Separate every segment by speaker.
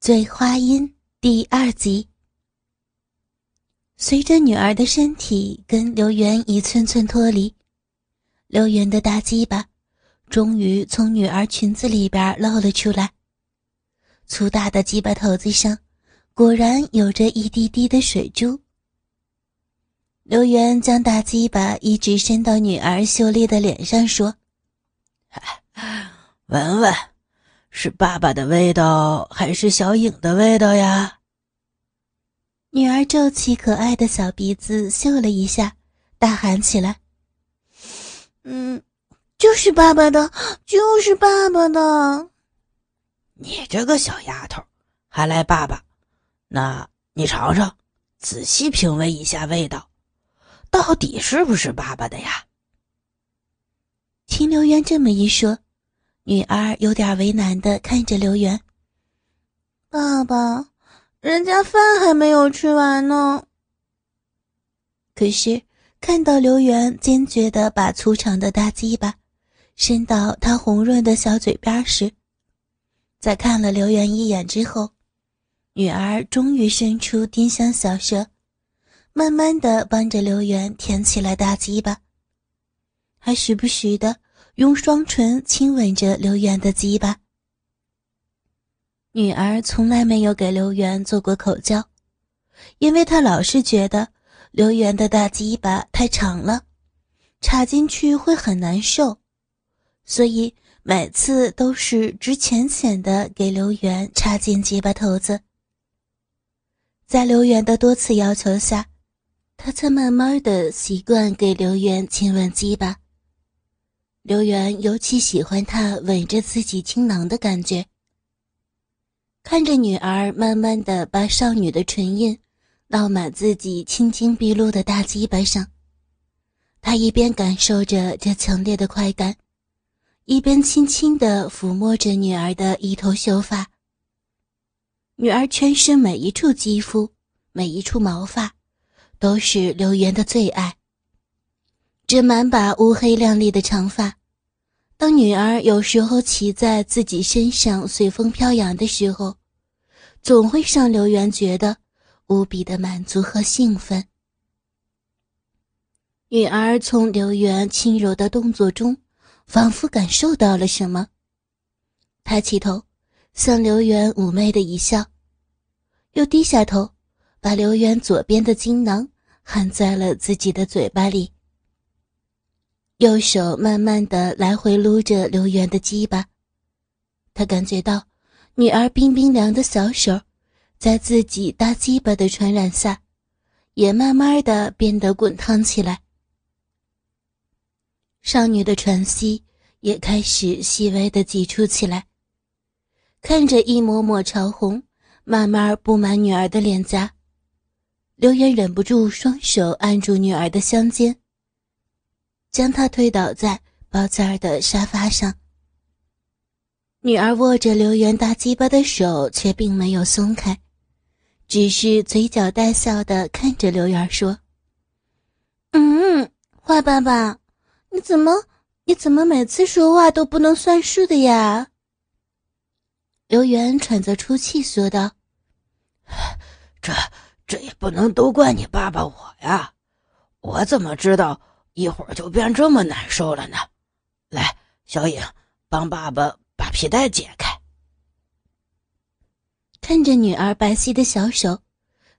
Speaker 1: 醉花阴第二集。随着女儿的身体跟刘元一寸寸脱离，刘元的大鸡巴终于从女儿裙子里边露了出来。粗大的鸡巴头子上，果然有着一滴滴的水珠。刘元将大鸡巴一直伸到女儿秀丽的脸上，说：“
Speaker 2: 闻闻。”是爸爸的味道还是小影的味道呀？
Speaker 1: 女儿皱起可爱的小鼻子嗅了一下，大喊起来：“嗯，就是爸爸的，就是爸爸的！
Speaker 2: 你这个小丫头，还赖爸爸？那你尝尝，仔细品味一下味道，到底是不是爸爸的呀？”
Speaker 1: 秦流渊这么一说。女儿有点为难的看着刘元。爸爸，人家饭还没有吃完呢。可是看到刘元坚决的把粗长的大鸡巴伸到他红润的小嘴边时，在看了刘元一眼之后，女儿终于伸出丁香小舌，慢慢的帮着刘元舔起来大鸡巴，还时不时的。用双唇亲吻着刘元的鸡巴。女儿从来没有给刘元做过口交，因为她老是觉得刘元的大鸡巴太长了，插进去会很难受，所以每次都是只浅浅的给刘元插进鸡巴头子。在刘元的多次要求下，她才慢慢的习惯给刘元亲吻鸡巴。刘元尤其喜欢他吻着自己听囊的感觉。看着女儿慢慢的把少女的唇印烙满自己青筋毕露的大鸡巴上，他一边感受着这强烈的快感，一边轻轻的抚摸着女儿的一头秀发。女儿全身每一处肌肤、每一处毛发，都是刘元的最爱。这满把乌黑亮丽的长发。当女儿有时候骑在自己身上随风飘扬的时候，总会让刘元觉得无比的满足和兴奋。女儿从刘元轻柔的动作中，仿佛感受到了什么，抬起头，向刘元妩媚的一笑，又低下头，把刘元左边的金囊含在了自己的嘴巴里。右手慢慢的来回撸着刘元的鸡巴，他感觉到女儿冰冰凉的小手，在自己大鸡巴的传染下，也慢慢的变得滚烫起来。少女的喘息也开始细微的急促起来。看着一抹抹潮红慢慢布满女儿的脸颊，刘元忍不住双手按住女儿的香肩。将她推倒在包间儿的沙发上。女儿握着刘元大鸡巴的手却并没有松开，只是嘴角带笑的看着刘元说：“嗯，坏爸爸，你怎么你怎么每次说话都不能算数的呀？”刘元喘着粗气说道：“
Speaker 2: 这这也不能都怪你爸爸我呀，我怎么知道？”一会儿就变这么难受了呢，来，小影，帮爸爸把皮带解开。
Speaker 1: 看着女儿白皙的小手，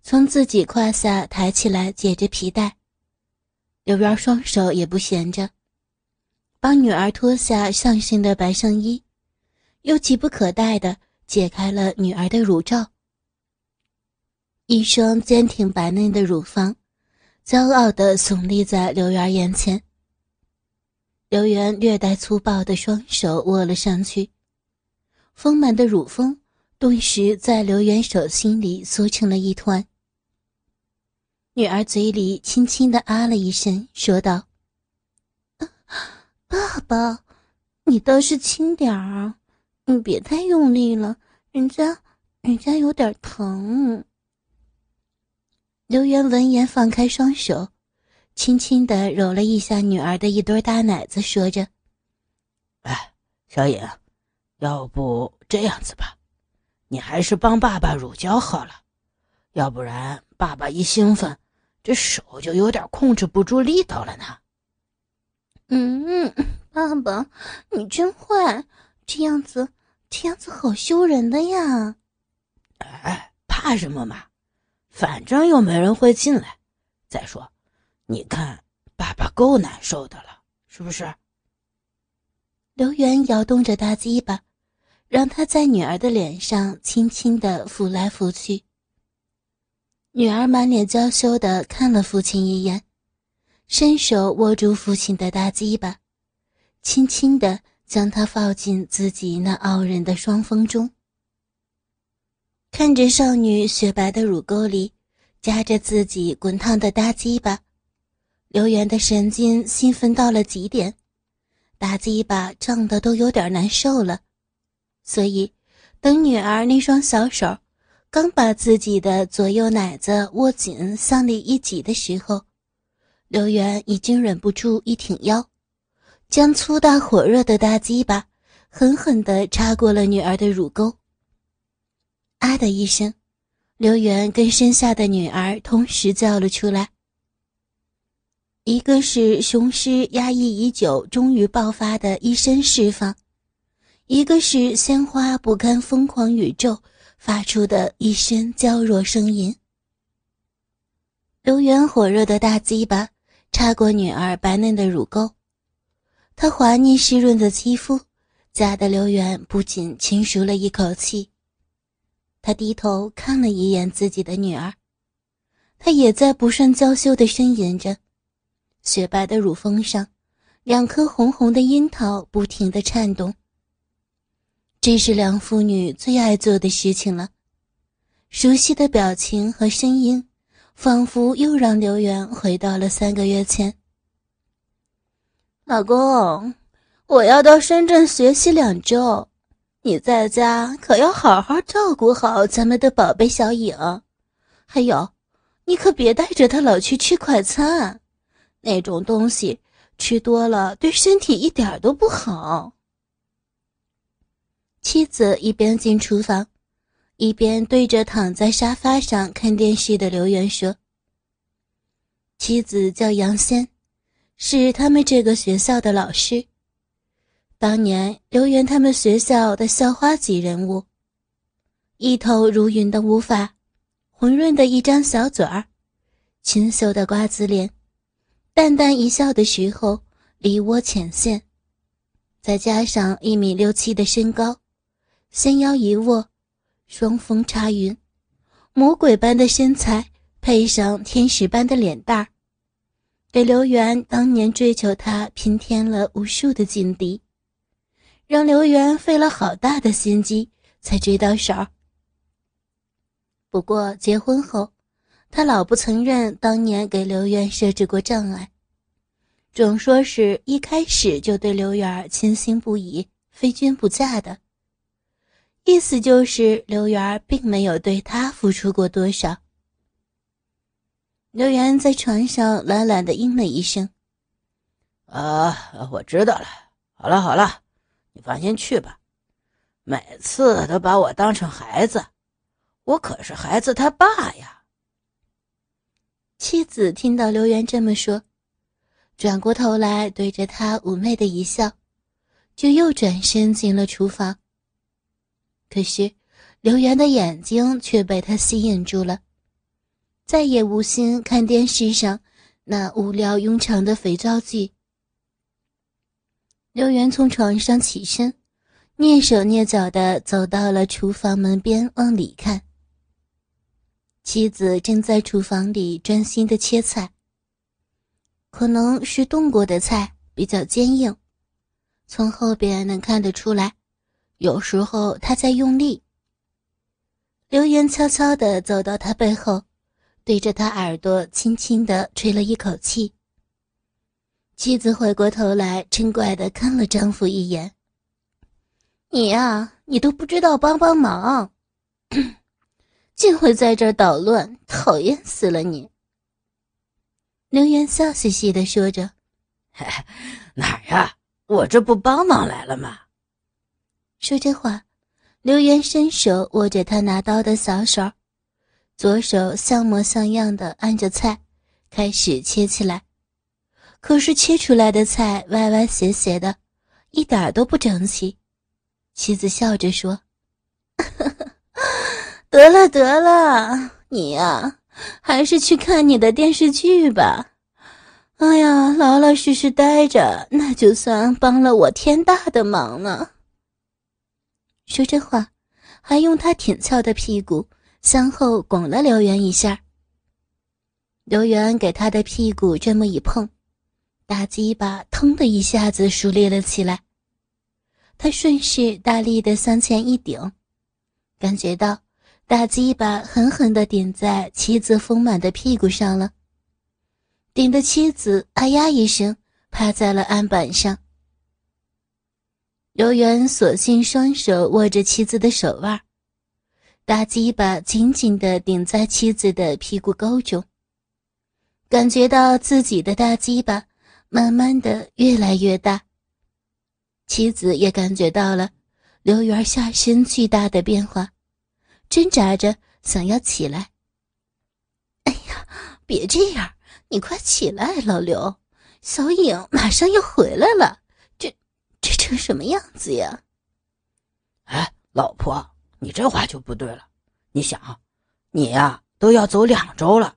Speaker 1: 从自己胯下抬起来解着皮带，刘元双手也不闲着，帮女儿脱下上身的白上衣，又急不可待的解开了女儿的乳罩，一双坚挺白嫩的乳房。骄傲地耸立在刘媛眼前。刘媛略带粗暴的双手握了上去，丰满的乳峰顿时在刘媛手心里缩成了一团。女儿嘴里轻轻地啊了一声，说道：“爸爸，你倒是轻点儿，你别太用力了，人家，人家有点疼。”刘元闻言，放开双手，轻轻的揉了一下女儿的一堆大奶子，说着：“
Speaker 2: 哎，小颖，要不这样子吧，你还是帮爸爸乳胶好了，要不然爸爸一兴奋，这手就有点控制不住力道了呢。
Speaker 1: 嗯，爸爸，你真坏，这样子，这样子好羞人的呀。
Speaker 2: 哎，怕什么嘛？反正又没人会进来。再说，你看，爸爸够难受的了，是不是？
Speaker 1: 刘元摇动着大鸡巴，让他在女儿的脸上轻轻的抚来抚去。女儿满脸娇羞的看了父亲一眼，伸手握住父亲的大鸡巴，轻轻的将它放进自己那傲人的双峰中。看着少女雪白的乳沟里夹着自己滚烫的大鸡巴，刘元的神经兴奋到了极点。大鸡巴胀得都有点难受了，所以等女儿那双小手刚把自己的左右奶子握紧向里一挤的时候，刘元已经忍不住一挺腰，将粗大火热的大鸡巴狠狠地插过了女儿的乳沟。啊的一声，刘元跟身下的女儿同时叫了出来。一个是雄狮压抑已久终于爆发的一声释放，一个是鲜花不堪疯狂宇宙发出的一声娇弱声音。刘元火热的大鸡巴插过女儿白嫩的乳沟，他滑腻湿润的肌肤夹得刘元不仅轻舒了一口气。他低头看了一眼自己的女儿，她也在不胜娇羞的呻吟着。雪白的乳峰上，两颗红红的樱桃不停的颤动。这是两父女最爱做的事情了。熟悉的表情和声音，仿佛又让刘元回到了三个月前。老公，我要到深圳学习两周，你在家可要好好照顾好咱们的宝贝小影。还有，你可别带着他老去吃快餐。那种东西吃多了对身体一点都不好。妻子一边进厨房，一边对着躺在沙发上看电视的刘元说：“妻子叫杨仙，是他们这个学校的老师。当年刘元他们学校的校花级人物，一头如云的乌发，红润的一张小嘴儿，清秀的瓜子脸。”淡淡一笑的时候，梨涡浅现，再加上一米六七的身高，纤腰一握，双峰插云，魔鬼般的身材配上天使般的脸蛋儿，给刘元当年追求她平添了无数的劲敌，让刘元费了好大的心机才追到手。不过结婚后。他老不承认当年给刘元设置过障碍，总说是一开始就对刘元倾心不已、非君不嫁的，意思就是刘元并没有对他付出过多少。刘元在床上懒懒的应了一声：“
Speaker 2: 啊，我知道了。好了好了，你放心去吧。每次都把我当成孩子，我可是孩子他爸呀。”
Speaker 1: 妻子听到刘元这么说，转过头来对着他妩媚的一笑，就又转身进了厨房。可是，刘元的眼睛却被他吸引住了，再也无心看电视上那无聊庸长的肥皂剧。刘元从床上起身，蹑手蹑脚的走到了厨房门边，往里看。妻子正在厨房里专心的切菜。可能是冻过的菜比较坚硬，从后边能看得出来，有时候他在用力。刘元悄悄地走到他背后，对着他耳朵轻轻地吹了一口气。妻子回过头来，嗔怪的看了丈夫一眼：“你呀，你都不知道帮帮忙。”竟会在这儿捣乱，讨厌死了你！刘元笑嘻嘻的说着：“
Speaker 2: 哪儿呀？我这不帮忙来了吗？”
Speaker 1: 说这话，刘元伸手握着他拿刀的小手，左手像模像样的按着菜，开始切起来。可是切出来的菜歪歪斜斜的，一点都不整齐。妻子笑着说：“ 得了得了，你呀，还是去看你的电视剧吧。哎呀，老老实实待着，那就算帮了我天大的忙了。”说这话，还用他挺翘的屁股向后拱了刘元一下。刘元给他的屁股这么一碰。大鸡巴腾的一下子竖立了起来，他顺势大力的向前一顶，感觉到大鸡巴狠狠的顶在妻子丰满的屁股上了，顶的妻子哎呀一声趴在了案板上。刘元索性双手握着妻子的手腕，大鸡巴紧紧的顶在妻子的屁股沟中，感觉到自己的大鸡巴。慢慢的越来越大。妻子也感觉到了刘元下身巨大的变化，挣扎着想要起来。哎呀，别这样，你快起来，老刘，小影马上要回来了。这这成什么样子呀？
Speaker 2: 哎，老婆，你这话就不对了。你想，你呀都要走两周了，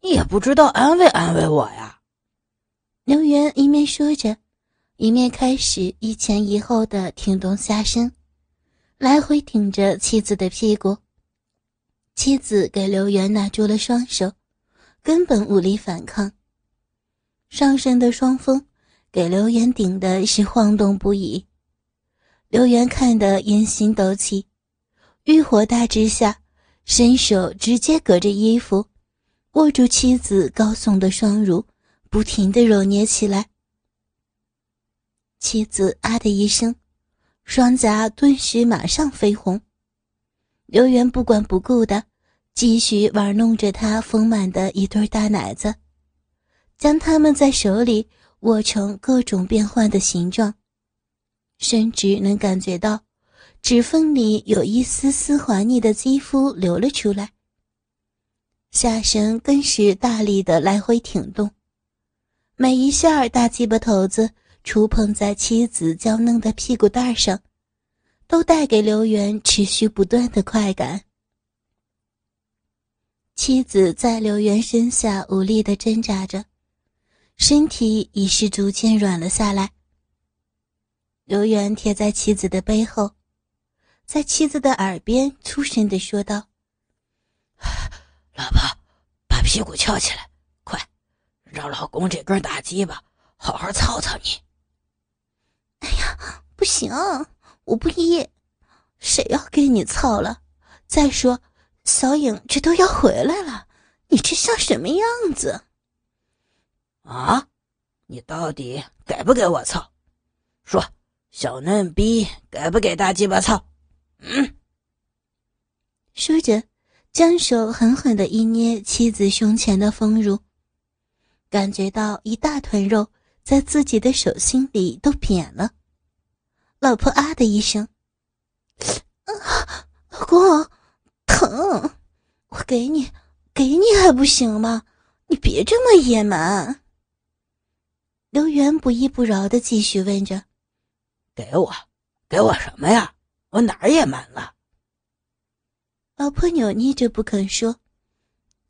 Speaker 2: 你也不知道安慰安慰我呀。
Speaker 1: 刘元一面说着，一面开始一前一后的挺动下身，来回挺着妻子的屁股。妻子给刘元拿住了双手，根本无力反抗。上身的双峰给刘元顶的是晃动不已。刘元看得烟心抖起，欲火大之下，伸手直接隔着衣服，握住妻子高耸的双乳。不停的揉捏起来，妻子啊的一声，双颊顿时马上绯红。刘元不管不顾的继续玩弄着他丰满的一对大奶子，将它们在手里握成各种变幻的形状，甚至能感觉到指缝里有一丝丝滑腻的肌肤流了出来。下身更是大力的来回挺动。每一下大鸡巴头子触碰在妻子娇嫩的屁股蛋上，都带给刘元持续不断的快感。妻子在刘元身下无力的挣扎着，身体已是逐渐软了下来。刘元贴在妻子的背后，在妻子的耳边粗声的说道：“
Speaker 2: 老婆，把屁股翘起来。”让老公这根大鸡巴好好操操你！
Speaker 1: 哎呀，不行，我不依，谁要给你操了？再说，小影这都要回来了，你这像什么样子？
Speaker 2: 啊，你到底给不给我操？说，小嫩逼给不给大鸡巴操？嗯。
Speaker 1: 说着，将手狠狠的一捏妻子胸前的丰乳。感觉到一大团肉在自己的手心里都扁了，老婆啊的一声，老公疼，我给你，给你还不行吗？你别这么野蛮。刘元不依不饶的继续问着：“
Speaker 2: 给我，给我什么呀？我哪儿野蛮了？”
Speaker 1: 老婆扭捏着不肯说：“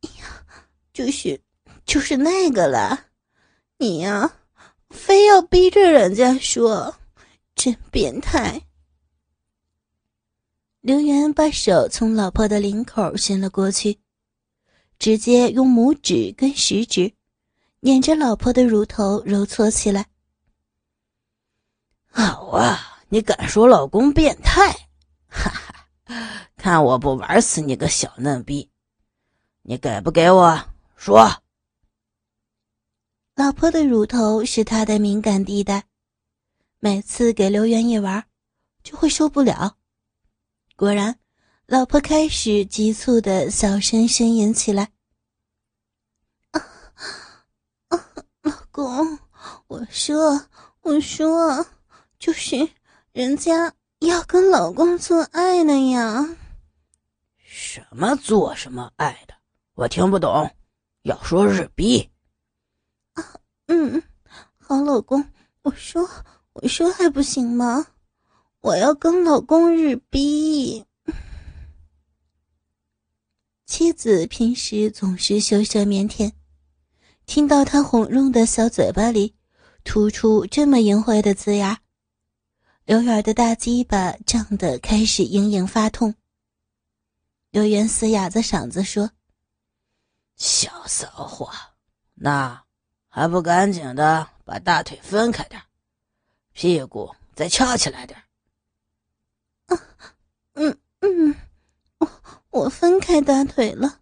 Speaker 1: 哎呀，就是。”就是那个了，你呀，非要逼着人家说，真变态。刘元把手从老婆的领口伸了过去，直接用拇指跟食指捻着老婆的乳头揉搓起来。
Speaker 2: 好啊，你敢说老公变态？哈哈，看我不玩死你个小嫩逼！你给不给我说？
Speaker 1: 老婆的乳头是他的敏感地带，每次给刘元一玩，就会受不了。果然，老婆开始急促的小声呻吟起来：“啊啊，老公，我说，我说，就是人家要跟老公做爱呢呀。
Speaker 2: 什么做什么爱的？我听不懂。要说日逼。
Speaker 1: 啊，嗯，好，老公，我说，我说还不行吗？我要跟老公日逼。妻子平时总是羞涩腼腆，听到他红润的小嘴巴里吐出这么淫秽的字眼，刘远的大鸡巴胀得开始隐隐发痛。刘元嘶哑着嗓子说：“
Speaker 2: 小骚货，那还不赶紧的把大腿分开点，屁股再翘起来点。”
Speaker 1: 啊，嗯嗯。我我分开大腿了，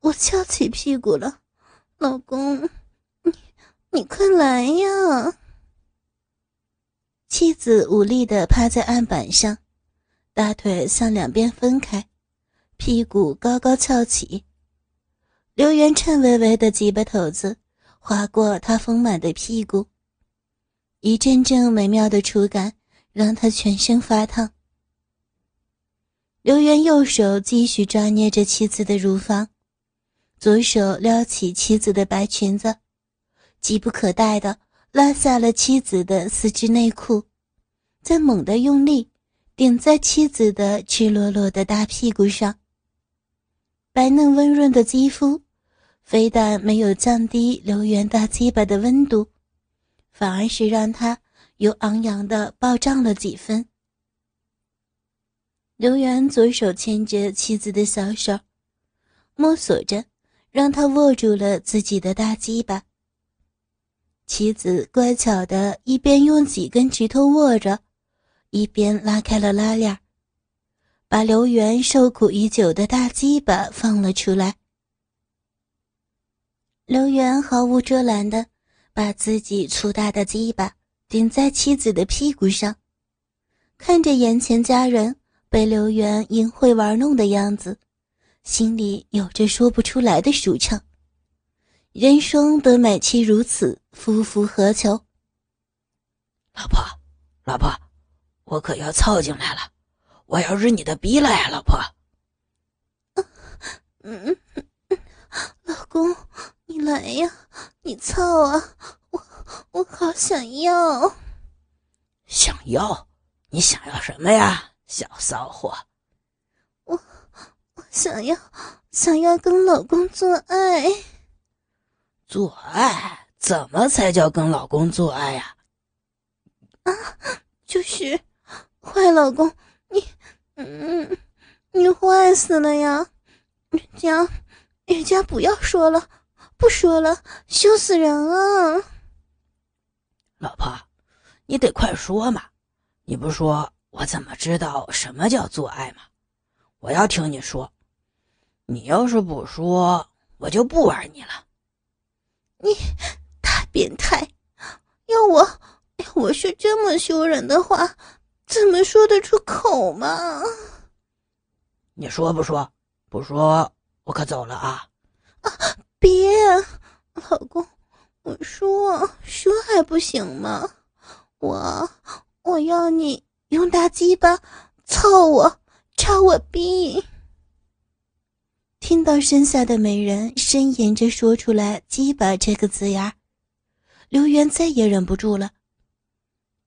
Speaker 1: 我翘起屁股了，老公，你你快来呀！妻子无力的趴在案板上，大腿向两边分开，屁股高高翘起。刘元颤巍巍的鸡巴头子划过他丰满的屁股，一阵阵美妙的触感让他全身发烫。刘元右手继续抓捏着妻子的乳房，左手撩起妻子的白裙子，急不可待地拉下了妻子的丝织内裤，再猛地用力顶在妻子的赤裸裸的大屁股上。白嫩温润的肌肤，非但没有降低刘元大鸡巴的温度，反而是让他又昂扬的暴胀了几分。刘元左手牵着妻子的小手，摸索着，让他握住了自己的大鸡巴。妻子乖巧的一边用几根指头握着，一边拉开了拉链，把刘元受苦已久的大鸡巴放了出来。刘源毫无遮拦的把自己粗大的鸡巴顶在妻子的屁股上，看着眼前家人。被刘源淫秽玩弄的样子，心里有着说不出来的舒畅。人生得美妻如此，夫复何求？
Speaker 2: 老婆，老婆，我可要操进来了，我要日你的逼了呀，老婆。
Speaker 1: 嗯嗯，老公，你来呀，你操啊，我我好想要。
Speaker 2: 想要？你想要什么呀？小骚货，
Speaker 1: 我我想要想要跟老公做爱。
Speaker 2: 做爱？怎么才叫跟老公做爱呀？
Speaker 1: 啊，就是坏老公，你嗯，你坏死了呀！人家人家不要说了，不说了，羞死人啊！
Speaker 2: 老婆，你得快说嘛！你不说。我怎么知道什么叫做爱嘛？我要听你说。你要是不说，我就不玩你了。
Speaker 1: 你大变态！要我要我说这么羞人的话，怎么说得出口嘛？
Speaker 2: 你说不说？不说，我可走了啊！
Speaker 1: 啊，别，老公，我说说还不行吗？我我要你。用大鸡巴操我，插我逼！听到身下的美人呻吟着说出来“鸡巴”这个字眼，刘元再也忍不住了，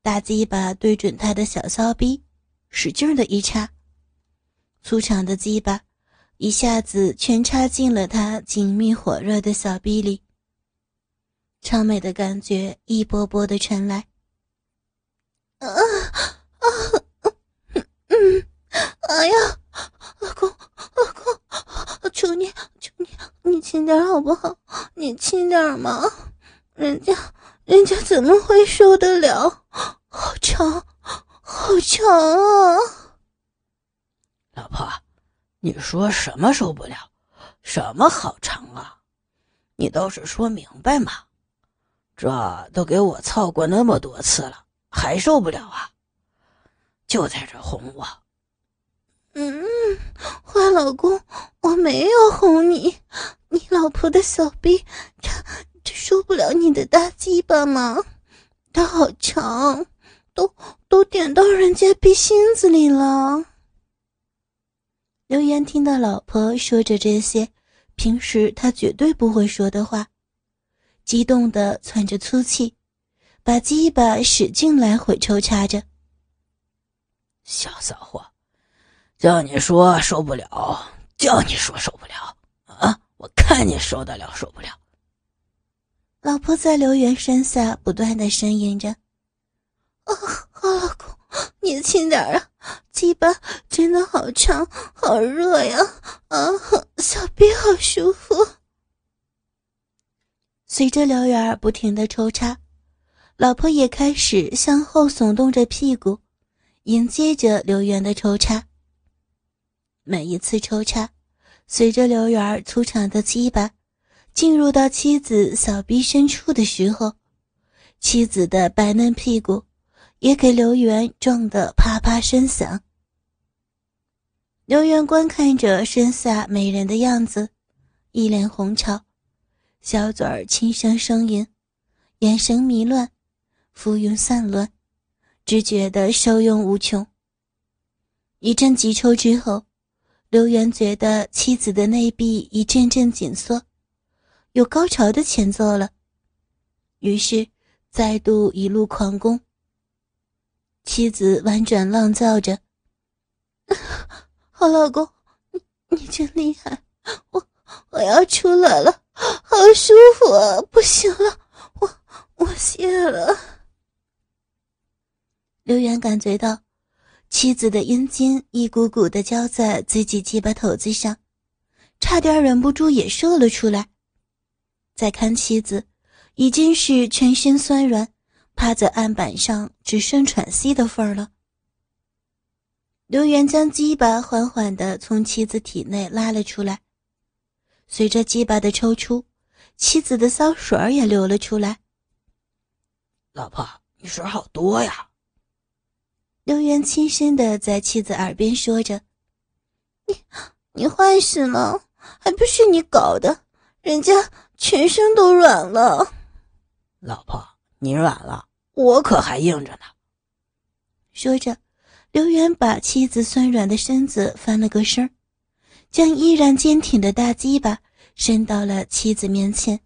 Speaker 1: 大鸡巴对准他的小骚逼，使劲的一插，粗长的鸡巴一下子全插进了他紧密火热的小臂里，超美的感觉一波波的传来，啊！啊，嗯，哎呀，老公，老公，求你，求你，你轻点好不好？你轻点嘛，人家，人家怎么会受得了？好长，好长啊！
Speaker 2: 老婆，你说什么受不了？什么好长啊？你倒是说明白嘛！这都给我操过那么多次了，还受不了啊？就在这哄我，
Speaker 1: 嗯，坏老公，我没有哄你，你老婆的小臂，这这受不了你的大鸡巴吗？它好长，都都点到人家鼻心子里了。刘源听到老婆说着这些平时他绝对不会说的话，激动的喘着粗气，把鸡巴使劲来回抽插着。
Speaker 2: 小骚货，叫你说受不了，叫你说受不了啊！我看你受得了受不了。
Speaker 1: 老婆在刘源身下不断的呻吟着：“啊，好老公，你轻点啊！鸡巴真的好长，好热呀！啊，小臂好舒服。”随着刘源不停的抽插，老婆也开始向后耸动着屁股，迎接着刘源的抽插。每一次抽插，随着刘源粗长的鸡巴。进入到妻子小臂深处的时候，妻子的白嫩屁股也给刘元撞得啪啪声响。刘元观看着身下美人的样子，一脸红潮，小嘴儿轻声呻吟，眼神迷乱，浮云散乱，只觉得受用无穷。一阵急抽之后，刘元觉得妻子的内壁一阵阵紧缩。有高潮的前奏了，于是再度一路狂攻。妻子婉转浪叫着：“好老公，你你真厉害，我我要出来了，好舒服啊！不行了，我我谢了。”刘源感觉到妻子的阴茎一股股的浇在自己鸡巴头子上，差点忍不住也射了出来。再看妻子，已经是全身酸软，趴在案板上，只剩喘息的份儿了。刘元将鸡巴缓缓地从妻子体内拉了出来，随着鸡巴的抽出，妻子的骚水儿也流了出来。
Speaker 2: 老婆，你水好多呀！
Speaker 1: 刘元轻声的在妻子耳边说着：“你，你坏死了，还不是你搞的，人家。”全身都软了，
Speaker 2: 老婆，你软了，我可还硬着呢。
Speaker 1: 说着，刘元把妻子酸软的身子翻了个身将依然坚挺的大鸡巴伸到了妻子面前。